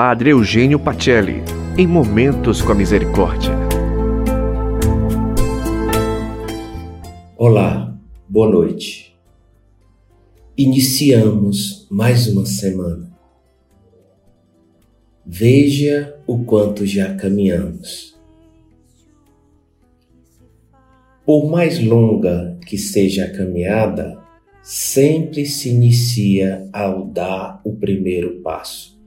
Padre Eugênio Pacelli, em Momentos com a Misericórdia. Olá, boa noite. Iniciamos mais uma semana. Veja o quanto já caminhamos. Por mais longa que seja a caminhada, sempre se inicia ao dar o primeiro passo.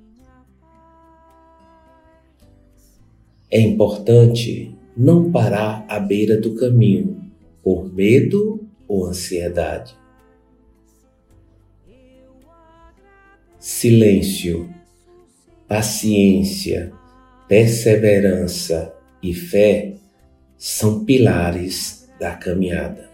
É importante não parar à beira do caminho por medo ou ansiedade. Silêncio, paciência, perseverança e fé são pilares da caminhada.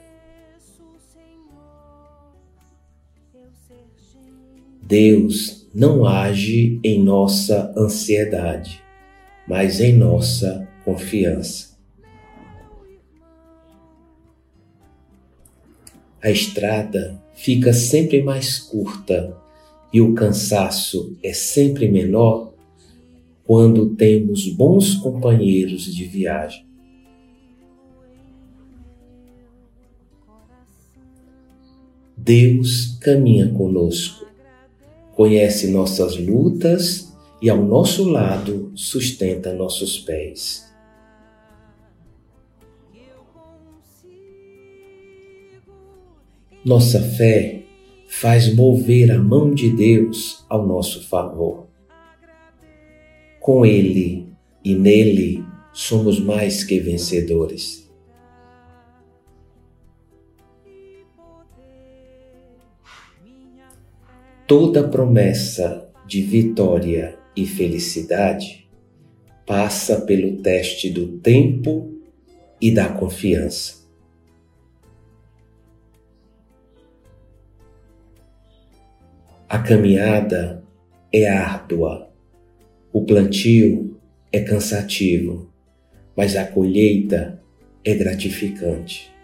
Deus não age em nossa ansiedade, mas em nossa confiança. A estrada fica sempre mais curta e o cansaço é sempre menor quando temos bons companheiros de viagem. Deus caminha conosco conhece nossas lutas e ao nosso lado sustenta nossos pés. Nossa fé faz mover a mão de Deus ao nosso favor. Com Ele e nele somos mais que vencedores. Toda promessa de vitória e felicidade passa pelo teste do tempo e da confiança. A caminhada é árdua, o plantio é cansativo, mas a colheita é gratificante.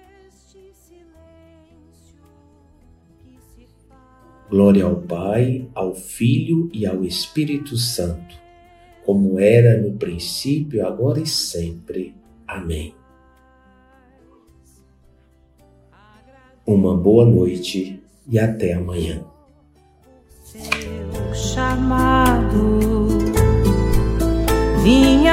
Glória ao Pai, ao Filho e ao Espírito Santo, como era no princípio, agora e sempre. Amém. Uma boa noite e até amanhã. Chamado, vim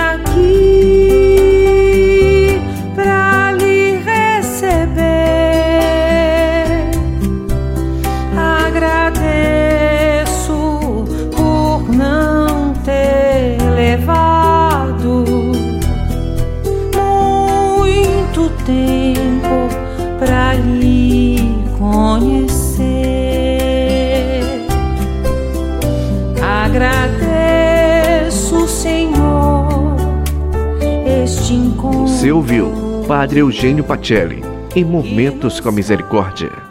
agradeço, Senhor, este encontro. Você ouviu Padre Eugênio Pacelli, em Momentos com a Misericórdia.